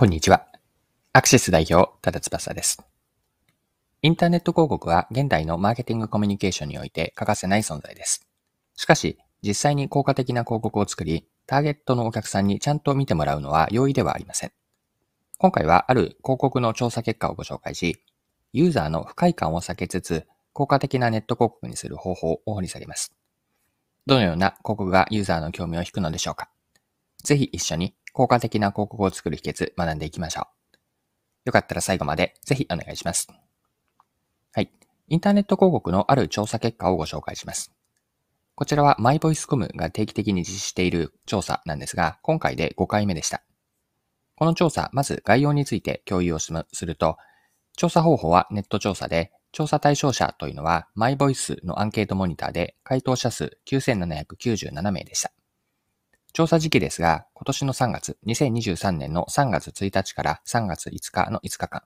こんにちは。アクシス代表、ただ翼です。インターネット広告は現代のマーケティングコミュニケーションにおいて欠かせない存在です。しかし、実際に効果的な広告を作り、ターゲットのお客さんにちゃんと見てもらうのは容易ではありません。今回はある広告の調査結果をご紹介し、ユーザーの不快感を避けつつ、効果的なネット広告にする方法を掘り下げます。どのような広告がユーザーの興味を引くのでしょうかぜひ一緒に効果的な広告を作る秘訣学んでいきましょう。よかったら最後までぜひお願いします。はい。インターネット広告のある調査結果をご紹介します。こちらはマイボイスコムが定期的に実施している調査なんですが、今回で5回目でした。この調査、まず概要について共有をすると、調査方法はネット調査で、調査対象者というのはマイボイスのアンケートモニターで回答者数9797名でした。調査時期ですが、今年の3月、2023年の3月1日から3月5日の5日間。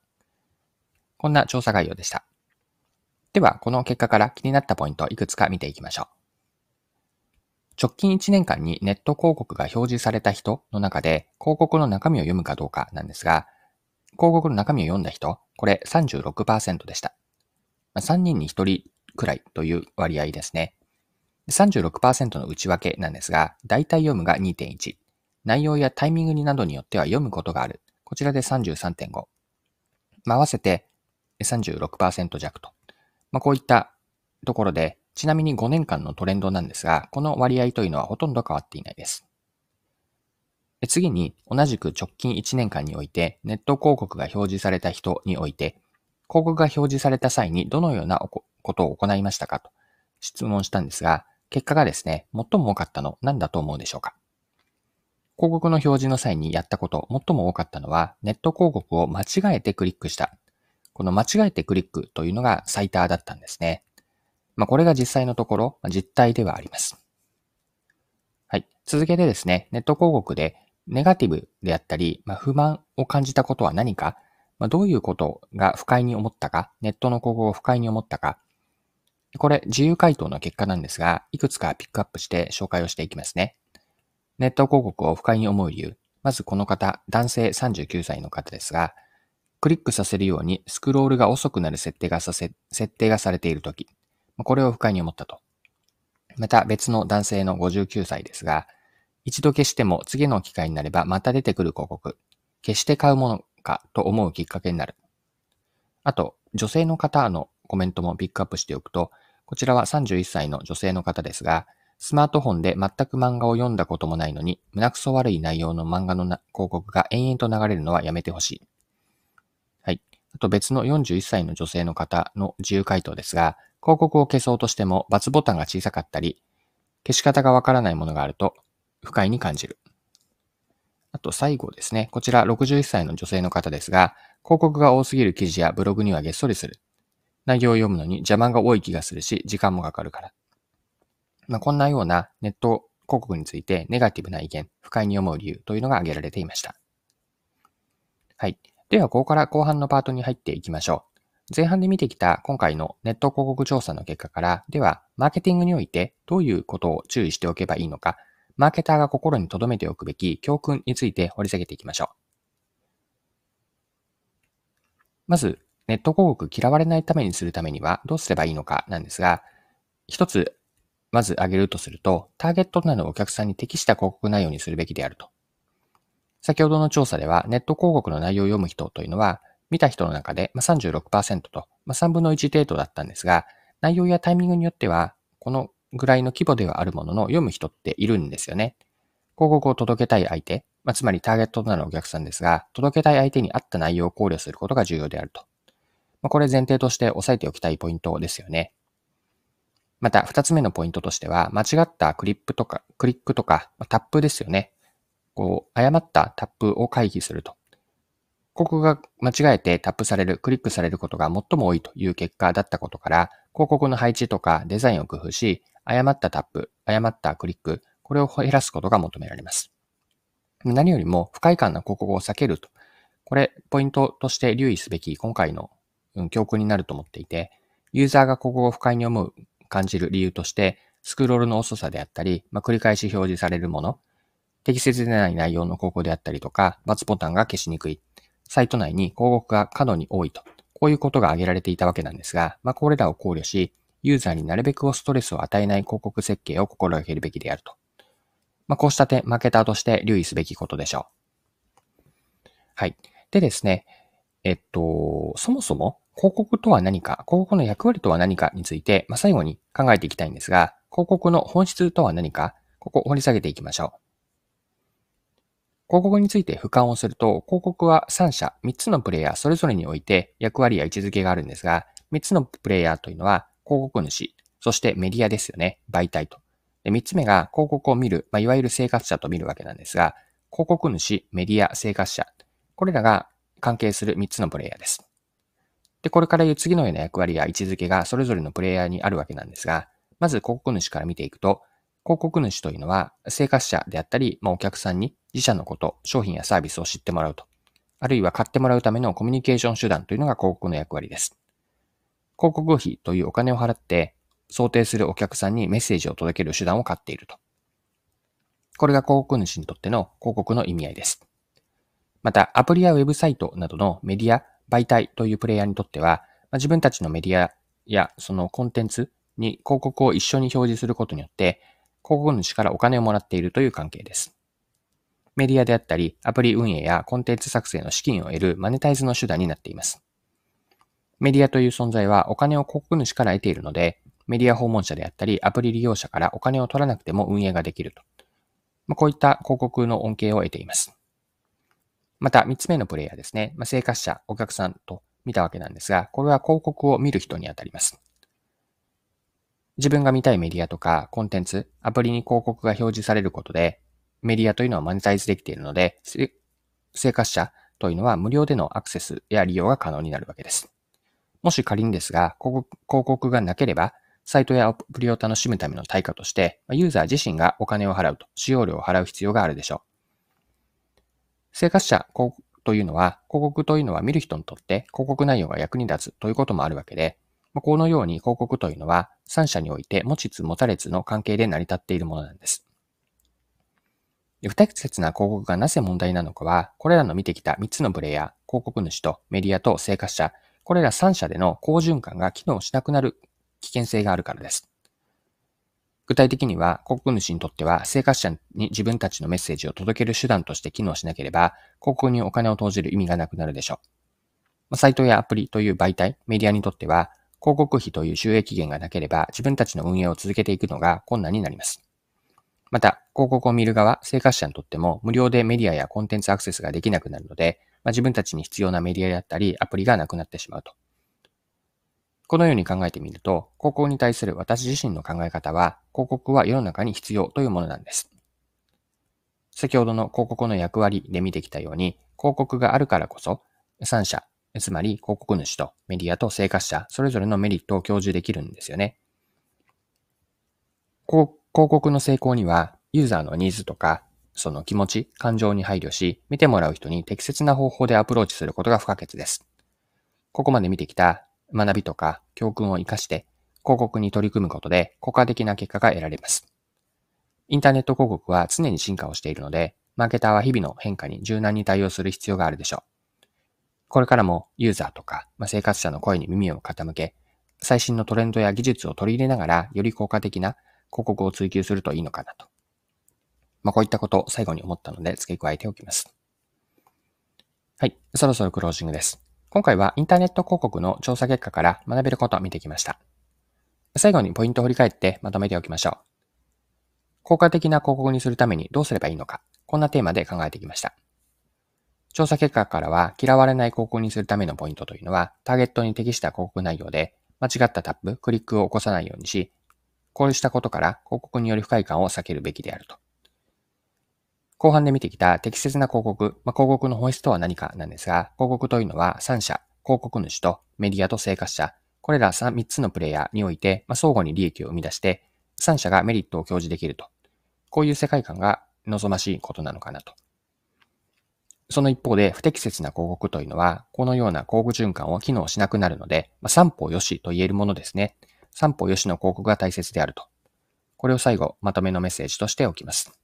こんな調査概要でした。では、この結果から気になったポイントをいくつか見ていきましょう。直近1年間にネット広告が表示された人の中で、広告の中身を読むかどうかなんですが、広告の中身を読んだ人、これ36%でした。3人に1人くらいという割合ですね。36%の内訳なんですが、大体読むが2.1。内容やタイミングになどによっては読むことがある。こちらで33.5。まあ、合わせて36%弱と。まあ、こういったところで、ちなみに5年間のトレンドなんですが、この割合というのはほとんど変わっていないです。次に、同じく直近1年間において、ネット広告が表示された人において、広告が表示された際にどのようなことを行いましたかと質問したんですが、結果がですね、最も多かったの何だと思うでしょうか？広告の表示の際にやったこと、最も多かったのは、ネット広告を間違えてクリックした。この間違えてクリックというのが最多だったんですね。まあ、これが実際のところ、実態ではあります。はい。続けてですね、ネット広告でネガティブであったり、まあ、不満を感じたことは何か、まあ、どういうことが不快に思ったか、ネットの広告を不快に思ったか、これ、自由回答の結果なんですが、いくつかピックアップして紹介をしていきますね。ネット広告を不快に思う理由。まずこの方、男性39歳の方ですが、クリックさせるようにスクロールが遅くなる設定がさせ、設定がされているとき、これを不快に思ったと。また別の男性の59歳ですが、一度消しても次の機会になればまた出てくる広告、消して買うものかと思うきっかけになる。あと、女性の方のコメントもピックアップしておくと、こちらは31歳の女性の方ですが、スマートフォンで全く漫画を読んだこともないのに、胸くそ悪い内容の漫画の広告が延々と流れるのはやめてほしい。はい。あと別の41歳の女性の方の自由回答ですが、広告を消そうとしても×ボタンが小さかったり、消し方がわからないものがあると不快に感じる。あと最後ですね。こちら61歳の女性の方ですが、広告が多すぎる記事やブログにはげっそりする。内容を読むのに邪魔が多い気がするし、時間もかかるから。まあ、こんなようなネット広告についてネガティブな意見、不快に思う理由というのが挙げられていました。はい。では、ここから後半のパートに入っていきましょう。前半で見てきた今回のネット広告調査の結果から、では、マーケティングにおいてどういうことを注意しておけばいいのか、マーケターが心に留めておくべき教訓について掘り下げていきましょう。まず、ネット広告嫌われないためにするためにはどうすればいいのかなんですが、一つ、まず挙げるとすると、ターゲットとなるお客さんに適した広告内容にするべきであると。先ほどの調査では、ネット広告の内容を読む人というのは、見た人の中で36%と、3分の1程度だったんですが、内容やタイミングによっては、このぐらいの規模ではあるものの読む人っているんですよね。広告を届けたい相手、ま、つまりターゲットとなるお客さんですが、届けたい相手に合った内容を考慮することが重要であると。まあ、これ前提として押さえておきたいポイントですよね。また、二つ目のポイントとしては、間違ったクリップとか、クリックとか、タップですよね。こう、誤ったタップを回避すると。広告が間違えてタップされる、クリックされることが最も多いという結果だったことから、広告の配置とかデザインを工夫し、誤ったタップ、誤ったクリック、これを減らすことが求められます。何よりも不快感な広告を避けると。これ、ポイントとして留意すべき今回のうん教訓になると思っていて、ユーザーがここを不快に思う、感じる理由として、スクロールの遅さであったり、まあ、繰り返し表示されるもの、適切でない内容の広告であったりとか、×ボタンが消しにくい、サイト内に広告が過度に多いと、こういうことが挙げられていたわけなんですが、まあ、これらを考慮し、ユーザーになるべくをストレスを与えない広告設計を心がけるべきであると。まあ、こうした点、マーケターとして留意すべきことでしょう。はい。でですね、えっと、そもそも広告とは何か、広告の役割とは何かについて、まあ、最後に考えていきたいんですが、広告の本質とは何か、ここを掘り下げていきましょう。広告について俯瞰をすると、広告は3社、3つのプレイヤーそれぞれにおいて役割や位置づけがあるんですが、3つのプレイヤーというのは広告主、そしてメディアですよね。媒体と。で3つ目が広告を見る、まあ、いわゆる生活者と見るわけなんですが、広告主、メディア、生活者。これらが関係する3つのプレイヤーです。で、これから言う次のような役割や位置づけがそれぞれのプレイヤーにあるわけなんですが、まず広告主から見ていくと、広告主というのは生活者であったり、まあ、お客さんに自社のこと、商品やサービスを知ってもらうと。あるいは買ってもらうためのコミュニケーション手段というのが広告の役割です。広告費というお金を払って想定するお客さんにメッセージを届ける手段を買っていると。これが広告主にとっての広告の意味合いです。また、アプリやウェブサイトなどのメディア、媒体というプレイヤーにとっては、まあ、自分たちのメディアやそのコンテンツに広告を一緒に表示することによって、広告主からお金をもらっているという関係です。メディアであったり、アプリ運営やコンテンツ作成の資金を得るマネタイズの手段になっています。メディアという存在はお金を広告主から得ているので、メディア訪問者であったり、アプリ利用者からお金を取らなくても運営ができると。まあ、こういった広告の恩恵を得ています。また、三つ目のプレイヤーですね。まあ、生活者、お客さんと見たわけなんですが、これは広告を見る人にあたります。自分が見たいメディアとかコンテンツ、アプリに広告が表示されることで、メディアというのはマネタイズできているので、生活者というのは無料でのアクセスや利用が可能になるわけです。もし仮にですが、広告がなければ、サイトやアプリを楽しむための対価として、ユーザー自身がお金を払うと、使用料を払う必要があるでしょう。生活者というのは、広告というのは見る人にとって広告内容が役に立つということもあるわけで、このように広告というのは、三者において持ちつ持たれつの関係で成り立っているものなんです。不適切な広告がなぜ問題なのかは、これらの見てきた3つのプレイヤー、広告主とメディアと生活者、これら3社での好循環が機能しなくなる危険性があるからです。具体的には、広告主にとっては、生活者に自分たちのメッセージを届ける手段として機能しなければ、広告にお金を投じる意味がなくなるでしょう。サイトやアプリという媒体、メディアにとっては、広告費という収益源がなければ、自分たちの運営を続けていくのが困難になります。また、広告を見る側、生活者にとっても、無料でメディアやコンテンツアクセスができなくなるので、まあ、自分たちに必要なメディアであったり、アプリがなくなってしまうと。このように考えてみると、広告に対する私自身の考え方は、広告は世の中に必要というものなんです。先ほどの広告の役割で見てきたように、広告があるからこそ、3社、つまり広告主とメディアと生活者、それぞれのメリットを享受できるんですよね。広告の成功には、ユーザーのニーズとかその気持ち、感情に配慮し、見てもらう人に適切な方法でアプローチすることが不可欠です。ここまで見てきた学びとか教訓を活かして、広告に取り組むことで効果的な結果が得られます。インターネット広告は常に進化をしているので、マーケターは日々の変化に柔軟に対応する必要があるでしょう。これからもユーザーとか、まあ、生活者の声に耳を傾け、最新のトレンドや技術を取り入れながら、より効果的な広告を追求するといいのかなとまあ、こういったことを最後に思ったので付け加えておきます。はい。そろそろクロージングです。今回はインターネット広告の調査結果から学べることを見てきました。最後にポイントを振り返ってまとめておきましょう。効果的な広告にするためにどうすればいいのか、こんなテーマで考えてきました。調査結果からは嫌われない広告にするためのポイントというのは、ターゲットに適した広告内容で、間違ったタップ、クリックを起こさないようにし、こうしたことから広告による不快感を避けるべきであると。後半で見てきた適切な広告、まあ、広告の本質とは何かなんですが、広告というのは3社、広告主とメディアと生活者、これら 3, 3つのプレイヤーにおいて、まあ、相互に利益を生み出して、3社がメリットを享受できると。こういう世界観が望ましいことなのかなと。その一方で不適切な広告というのは、このような広告循環を機能しなくなるので、まあ、三方よしと言えるものですね。三方よしの広告が大切であると。これを最後、まとめのメッセージとしておきます。